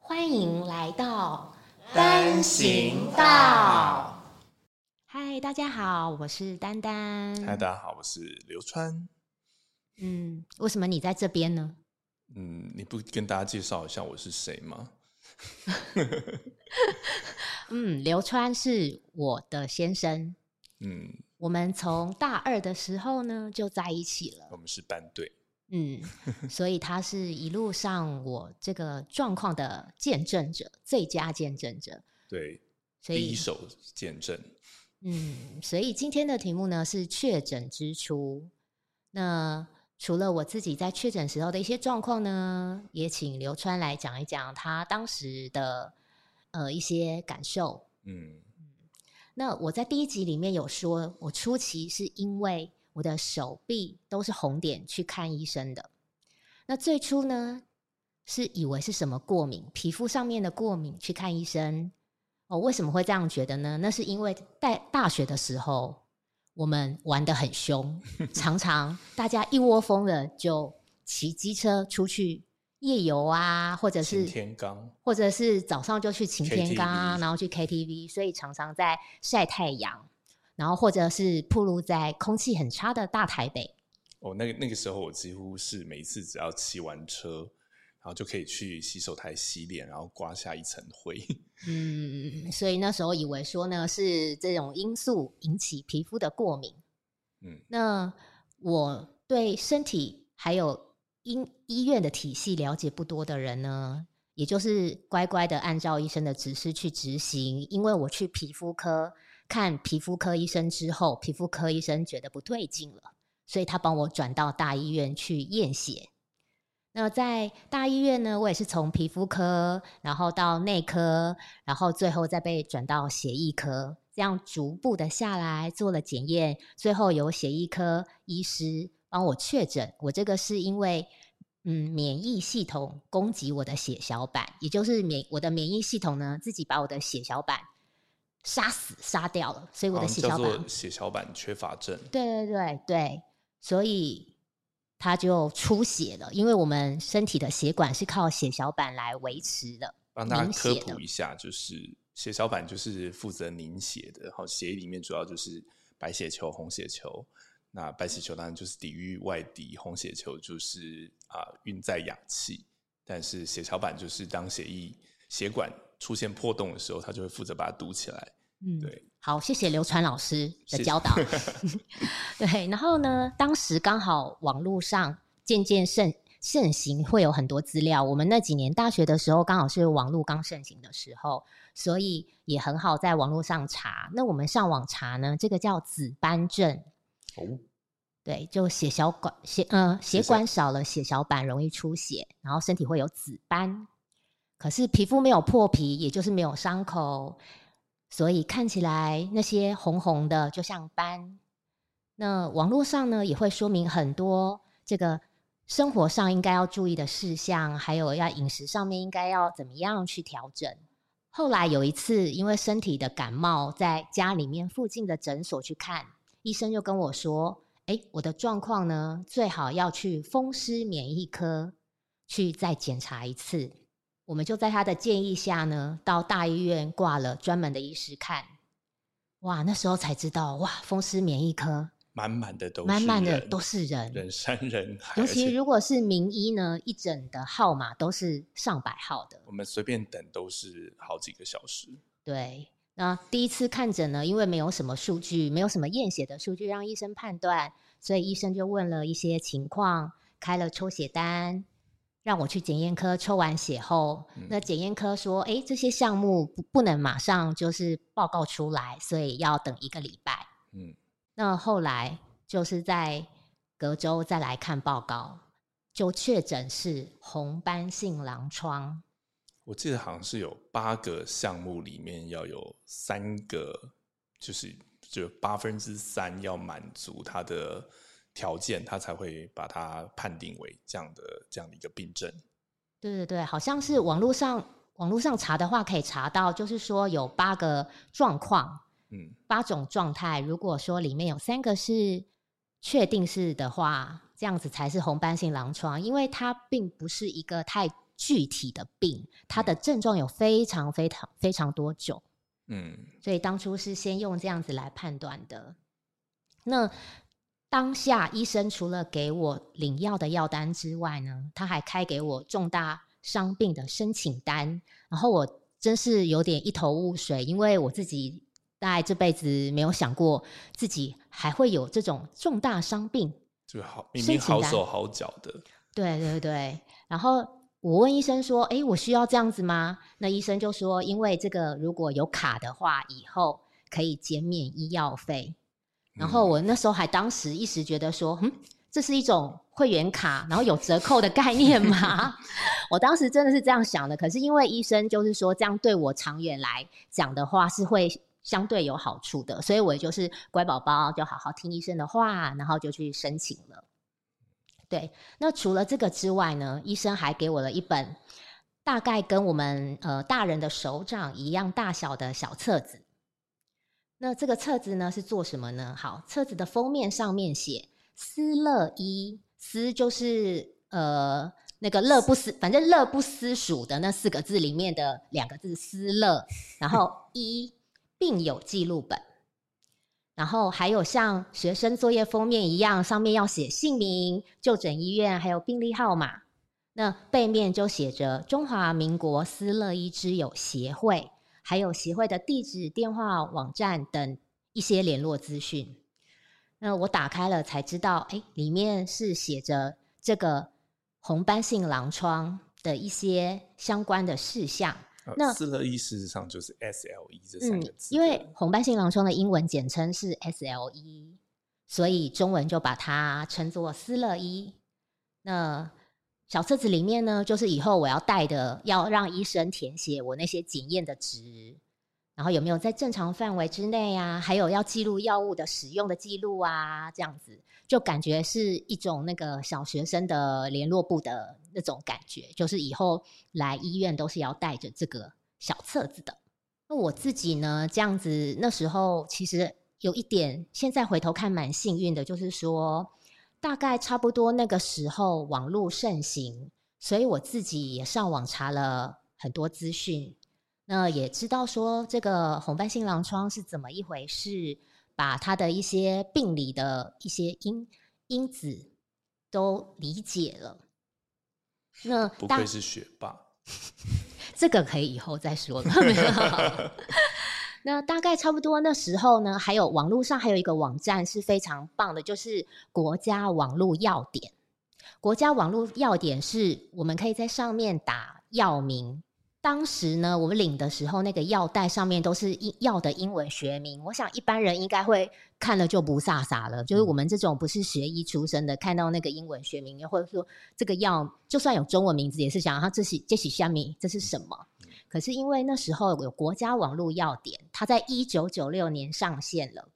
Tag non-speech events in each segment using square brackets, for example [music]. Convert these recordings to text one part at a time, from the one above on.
欢迎来到单行道。嗨，大家好，我是丹丹。嗨，大家好，我是刘川。嗯，为什么你在这边呢？嗯，你不跟大家介绍一下我是谁吗？[laughs] 嗯，刘川是我的先生。嗯，我们从大二的时候呢就在一起了。我们是班队。嗯，所以他是一路上我这个状况的见证者，最佳见证者。对，所以第一手见证。嗯，所以今天的题目呢是确诊之初。那除了我自己在确诊时候的一些状况呢，也请刘川来讲一讲他当时的呃一些感受。嗯，那我在第一集里面有说，我初期是因为我的手臂都是红点去看医生的。那最初呢是以为是什么过敏，皮肤上面的过敏去看医生。哦，为什么会这样觉得呢？那是因为在大学的时候，我们玩的很凶，常常大家一窝蜂的就骑机车出去夜游啊，或者是擎天岗或者是早上就去晴天岗啊，然后去 KTV，所以常常在晒太阳，然后或者是暴露在空气很差的大台北。哦，那个那个时候我几乎是每一次只要骑完车，然后就可以去洗手台洗脸，然后刮下一层灰。[laughs] 嗯，所以那时候以为说呢是这种因素引起皮肤的过敏。嗯，那我对身体还有医医院的体系了解不多的人呢，也就是乖乖的按照医生的指示去执行。因为我去皮肤科看皮肤科医生之后，皮肤科医生觉得不对劲了，所以他帮我转到大医院去验血。那在大医院呢，我也是从皮肤科，然后到内科，然后最后再被转到血液科，这样逐步的下来做了检验，最后由血液科医师帮我确诊，我这个是因为嗯免疫系统攻击我的血小板，也就是免我的免疫系统呢自己把我的血小板杀死杀掉了，所以我的血小板血小板缺乏症。对对对对，所以它就出血了，因为我们身体的血管是靠血小板来维持的。帮大家科普一下，就是血小板就是负责凝血的，好，血液里面主要就是白血球、红血球。那白血球当然就是抵御外敌，红血球就是啊、运载氧气。但是血小板就是当血液血管出现破洞的时候，他就会负责把它堵起来。嗯，对，好，谢谢刘传老师的教导。[laughs] 对，然后呢，当时刚好网络上渐渐盛盛行，会有很多资料。我们那几年大学的时候，刚好是网络刚盛行的时候，所以也很好在网络上查。那我们上网查呢，这个叫紫斑症。哦，对，就血小管血呃血管少了，血小板容易出血，然后身体会有紫斑。可是皮肤没有破皮，也就是没有伤口，所以看起来那些红红的就像斑。那网络上呢也会说明很多这个生活上应该要注意的事项，还有要饮食上面应该要怎么样去调整。后来有一次，因为身体的感冒，在家里面附近的诊所去看，医生就跟我说：“哎，我的状况呢，最好要去风湿免疫科去再检查一次。”我们就在他的建议下呢，到大医院挂了专门的医师看。哇，那时候才知道，哇，风湿免疫科满满的都是满满的人都是人，人山人海，尤其如果是名医呢，一诊的号码都是上百号的。我们随便等都是好几个小时。对，那第一次看诊呢，因为没有什么数据，没有什么验血的数据让医生判断，所以医生就问了一些情况，开了抽血单，让我去检验科抽完血后，嗯那检验科说，诶，这些项目不不能马上就是报告出来，所以要等一个礼拜。嗯，那后来就是在隔周再来看报告，就确诊是红斑性狼疮。我记得好像是有八个项目里面要有三个，就是就八分之三要满足它的条件，他才会把它判定为这样的这样的一个病症。对对对，好像是网络上网络上查的话可以查到，就是说有八个状况，嗯，八种状态。如果说里面有三个是确定是的话，这样子才是红斑性狼疮，因为它并不是一个太具体的病，它的症状有非常非常非常多种。嗯，所以当初是先用这样子来判断的。那当下医生除了给我领药的药单之外呢，他还开给我重大伤病的申请单，然后我真是有点一头雾水，因为我自己大概这辈子没有想过自己还会有这种重大伤病。就好，明明好手好脚的，对对对。然后我问医生说：“哎，我需要这样子吗？”那医生就说：“因为这个如果有卡的话，以后可以减免医药费。”然后我那时候还当时一时觉得说：“嗯，这是一种会员卡，然后有折扣的概念吗？” [laughs] 我当时真的是这样想的。可是因为医生就是说这样对我长远来讲的话是会。相对有好处的，所以我就是乖宝宝，就好好听医生的话，然后就去申请了。对，那除了这个之外呢，医生还给我了一本大概跟我们呃大人的手掌一样大小的小册子。那这个册子呢是做什么呢？好，册子的封面上面写“思乐医”，思就是呃那个乐不思，反正乐不思蜀的那四个字里面的两个字“思乐 [laughs] ”，然后一。病友记录本，然后还有像学生作业封面一样，上面要写姓名、就诊医院，还有病历号码。那背面就写着中华民国思乐医之友协会，还有协会的地址、电话、网站等一些联络资讯。那我打开了才知道，哎，里面是写着这个红斑性狼疮的一些相关的事项。那斯乐伊事实上就是 S L E 这三个字，因为红斑性狼疮的英文简称是 S L E，所以中文就把它称作斯乐伊。那小册子里面呢，就是以后我要带的，要让医生填写我那些检验的值，然后有没有在正常范围之内啊？还有要记录药物的使用的记录啊，这样子就感觉是一种那个小学生的联络部的那种感觉，就是以后来医院都是要带着这个小册子的。那我自己呢，这样子那时候其实有一点，现在回头看蛮幸运的，就是说大概差不多那个时候网络盛行，所以我自己也上网查了很多资讯。那也知道说这个红斑性狼疮是怎么一回事，把它的一些病理的一些因因子都理解了。那不愧是学霸，[laughs] 这个可以以后再说了。那大概差不多那时候呢，还有网络上还有一个网站是非常棒的，就是国家网络要点。国家网络要点是我们可以在上面打药名。当时呢，我们领的时候，那个药袋上面都是英药的英文学名。我想一般人应该会看了就不飒飒了。就是我们这种不是学医出身的，看到那个英文学名，或者说这个药就算有中文名字，也是想它这是这是虾米，这是什么？可是因为那时候有国家网络药典，它在一九九六年上线了，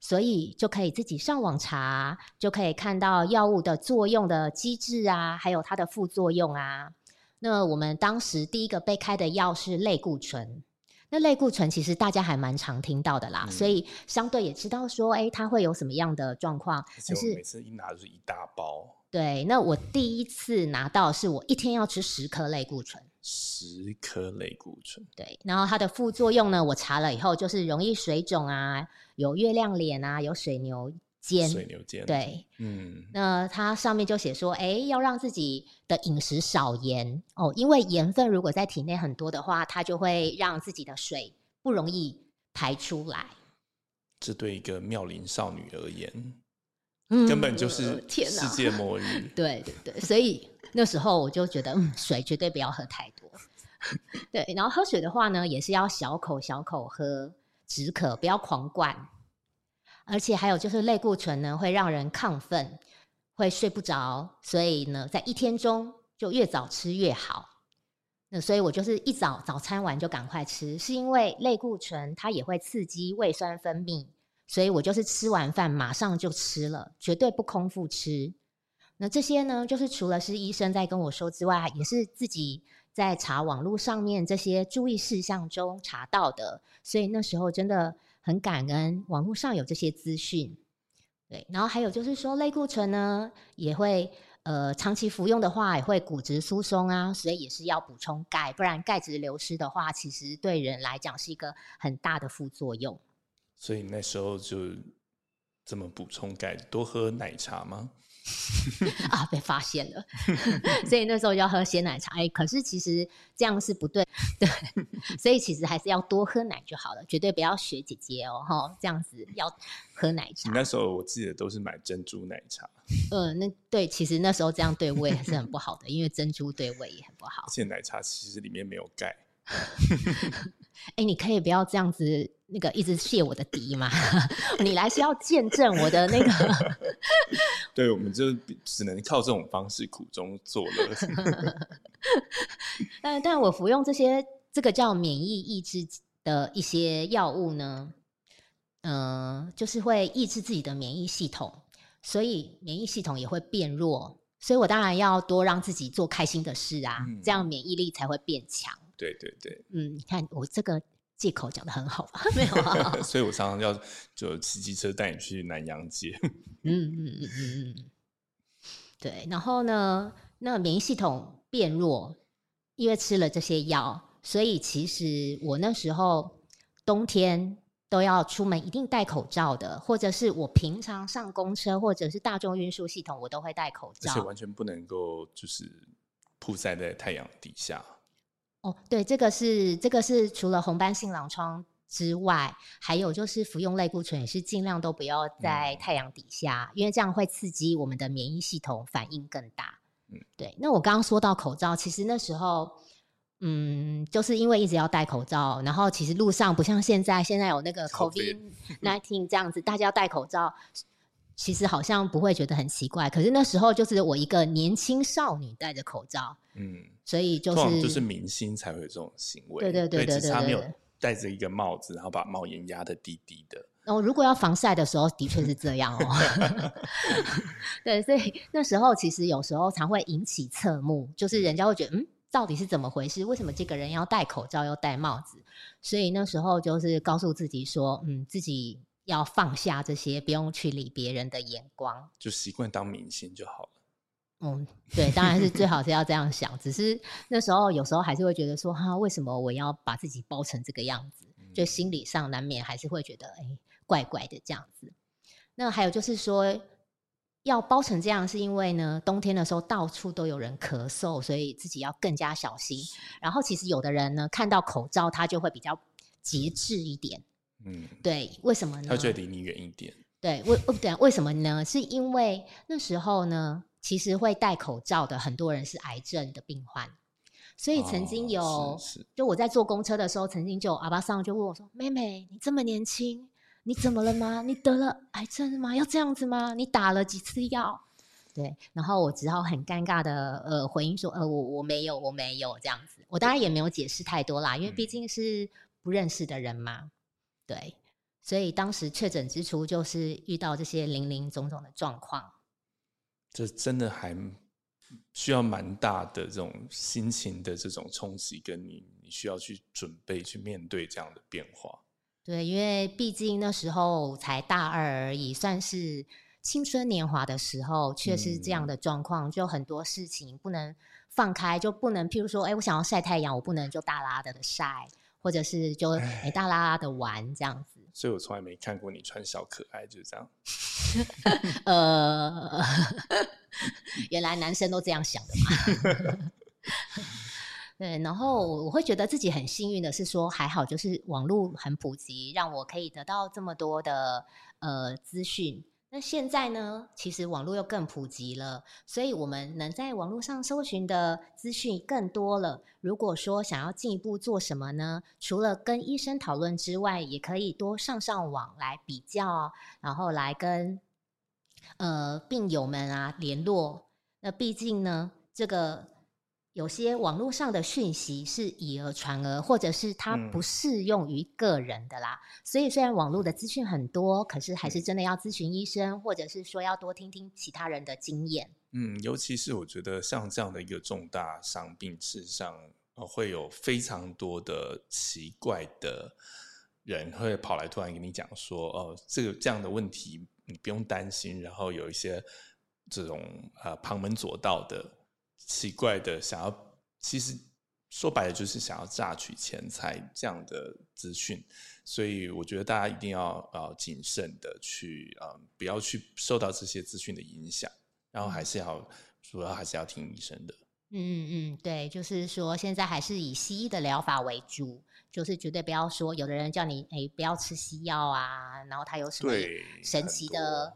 所以就可以自己上网查，就可以看到药物的作用的机制啊，还有它的副作用啊。那我们当时第一个被开的药是类固醇，那类固醇其实大家还蛮常听到的啦，所以相对也知道说，哎，它会有什么样的状况。可是每次一拿就是一大包。对，那我第一次拿到是我一天要吃十颗类固醇，十颗类固醇。对，然后它的副作用呢，我查了以后就是容易水肿啊，有月亮脸啊，有水牛。肩水牛肩对，嗯，那它上面就写说，哎，要让自己的饮食少盐哦，因为盐分如果在体内很多的话，它就会让自己的水不容易排出来。这对一个妙龄少女而言，根本就是世界末日。[laughs] 对对对，所以那时候我就觉得，嗯，水绝对不要喝太多。[laughs] 对，然后喝水的话呢，也是要小口小口喝，止渴，不要狂灌。而且还有就是类固醇呢，会让人亢奋，会睡不着，所以呢，在一天中就越早吃越好。那所以我就是一早早餐完就赶快吃，是因为类固醇它也会刺激胃酸分泌，所以我就是吃完饭马上就吃了，绝对不空腹吃。那这些呢，就是除了是医生在跟我说之外，也是自己在查网络上面这些注意事项中查到的，所以那时候真的。很感恩网络上有这些资讯，对，然后还有就是说类固醇呢，也会呃长期服用的话，也会骨质疏松啊，所以也是要补充钙，不然钙质流失的话，其实对人来讲是一个很大的副作用。所以那时候就这么补充钙，多喝奶茶吗？[laughs] 啊，被发现了，[laughs] 所以那时候要喝鲜奶茶。哎，可是其实这样是不对，[laughs] 对，所以其实还是要多喝奶就好了，绝对不要学姐姐哦，哈，这样子要喝奶茶。那时候我记得都是买珍珠奶茶。呃，那对，其实那时候这样对胃还是很不好的，因为珍珠对胃也很不好。而且奶茶其实里面没有钙。哎，你可以不要这样子，那个一直泄我的底吗？[laughs] 你来是要见证我的那个？[laughs] 对，我们就只能靠这种方式苦中作乐。[laughs] 但但我服用这些，这个叫免疫抑制的一些药物呢，嗯，就是会抑制自己的免疫系统，所以免疫系统也会变弱。所以我当然要多让自己做开心的事啊，这样免疫力才会变强。对对对，嗯，你看我这个借口讲的很好吧？[laughs] 没有啊，[laughs] 所以我常常要就骑机车带你去南洋街。嗯嗯嗯嗯嗯，对。然后呢，那免疫系统变弱，因为吃了这些药，所以其实我那时候冬天都要出门一定戴口罩的，或者是我平常上公车或者是大众运输系统，我都会戴口罩，而且完全不能够就是曝晒在太阳底下。哦，对，这个是这个是除了红斑性狼疮之外，还有就是服用类固醇也是尽量都不要在太阳底下，因为这样会刺激我们的免疫系统反应更大。嗯，对。那我刚刚说到口罩，其实那时候，嗯，就是因为一直要戴口罩，然后其实路上不像现在，现在有那个 COVID nineteen 这样子，大家要戴口罩，其实好像不会觉得很奇怪。可是那时候就是我一个年轻少女戴着口罩，嗯。所以就是就是明星才会有这种行为，对对对对对，他没有戴着一个帽子，然后把帽檐压得低低的。然后如果要防晒的时候，的确是这样哦。[laughs] 对，所以那时候其实有时候常会引起侧目，就是人家会觉得，嗯，到底是怎么回事？为什么这个人要戴口罩又戴帽子？所以那时候就是告诉自己说，嗯，自己要放下这些，不用去理别人的眼光，就习惯当明星就好了。嗯，对，当然是最好是要这样想。只是那时候有时候还是会觉得说，哈，为什么我要把自己包成这个样子？就心理上难免还是会觉得，哎，怪怪的这样子。那还有就是说，要包成这样，是因为呢，冬天的时候到处都有人咳嗽，所以自己要更加小心。然后其实有的人呢，看到口罩他就会比较节制一点。嗯，对，为什么呢？他就离你远一点。对，为不对，为什么呢？是因为那时候呢。其实会戴口罩的很多人是癌症的病患，所以曾经有，就我在坐公车的时候，曾经就阿巴桑就问我说：“妹妹，你这么年轻，你怎么了吗？你得了癌症吗？要这样子吗？你打了几次药？”对，然后我只好很尴尬的呃回应说：“呃，我我没有，我没有这样子。”我当然也没有解释太多啦，因为毕竟是不认识的人嘛。对，所以当时确诊之初就是遇到这些零零总总的状况。这真的还需要蛮大的这种心情的这种冲击，跟你你需要去准备去面对这样的变化。对，因为毕竟那时候才大二而已，算是青春年华的时候，确实这样的状况，就很多事情不能放开，就不能，譬如说，哎，我想要晒太阳，我不能就大拉的晒，或者是就哎大拉拉的玩这样子。所以我从来没看过你穿小可爱，就是这样。[laughs] 呃，[laughs] 原来男生都这样想的嘛。[laughs] 对，然后我会觉得自己很幸运的是说，还好就是网络很普及，让我可以得到这么多的呃资讯。那现在呢？其实网络又更普及了，所以我们能在网络上搜寻的资讯更多了。如果说想要进一步做什么呢？除了跟医生讨论之外，也可以多上上网来比较，然后来跟呃病友们啊联络。那毕竟呢，这个。有些网络上的讯息是以讹传讹，或者是它不适用于个人的啦。所以虽然网络的资讯很多，可是还是真的要咨询医生，或者是说要多听听其他人的经验。嗯，尤其是我觉得像这样的一个重大伤病，事实上呃会有非常多的奇怪的人会跑来突然跟你讲说，哦，这个这样的问题你不用担心，然后有一些这种呃旁门左道的奇怪的想要，其实说白了就是想要榨取钱财这样的资讯，所以我觉得大家一定要呃谨慎的去呃不要去受到这些资讯的影响，然后还是要主要还是要听医生的。嗯嗯嗯，对，就是说现在还是以西医的疗法为主，就是绝对不要说有的人叫你哎不要吃西药啊，然后他有什么神奇的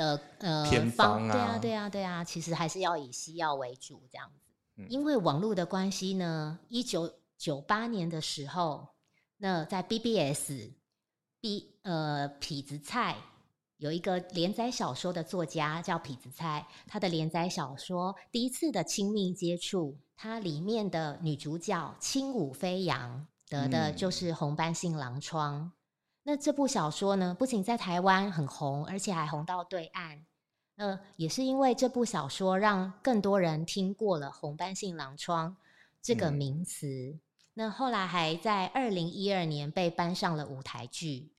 的呃偏方对啊啊对啊对啊，其实还是要以西药为主这样子。嗯因为网络的关系呢，一九九八年的时候，那在 BBS B 呃痞子蔡有一个连载小说的作家叫痞子蔡，他的连载小说《第一次的亲密接触》，它里面的女主角轻舞飞扬得的嗯就是红斑性狼疮。那这部小说呢，不仅在台湾很红，而且还红到对岸。呃，也是因为这部小说，让更多人听过了红斑性狼疮这个嗯名词。那后来还在二零一二年被搬上了舞台剧，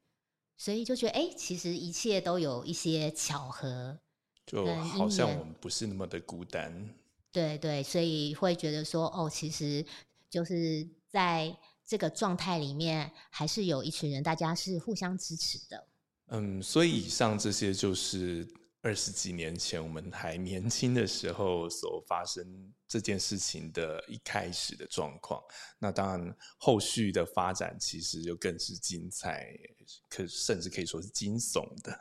所以就觉得，哎，其实一切都有一些巧合。就好像我们不是那么的孤单。对对，所以会觉得说，哦，其实就是在这个状态里面，还是有一群人，大家是互相支持的。嗯，所以以上这些就是二十几年前我们还年轻的时候所发生这件事情的一开始的状况。那当然，后续的发展其实就更是精彩，可甚至可以说是惊悚的。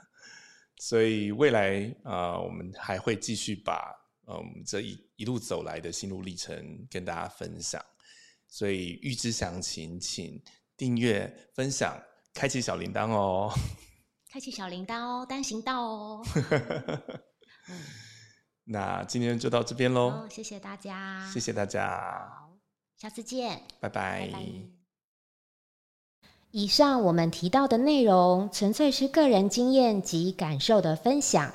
所以未来呃，我们还会继续把嗯这一一路走来的心路历程跟大家分享。所以预知详情，请订阅、分享、开启小铃铛哦。[laughs] 开启小铃铛哦，单行道哦。[laughs] 嗯，那今天就到这边喽好，，谢谢大家，谢谢大家，好，下次见。拜拜。拜拜。以上我们提到的内容，纯粹是个人经验及感受的分享，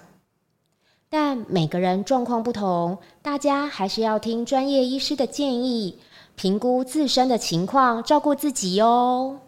但每个人状况不同，大家还是要听专业医师的建议，评估自身的情况，照顾自己哦。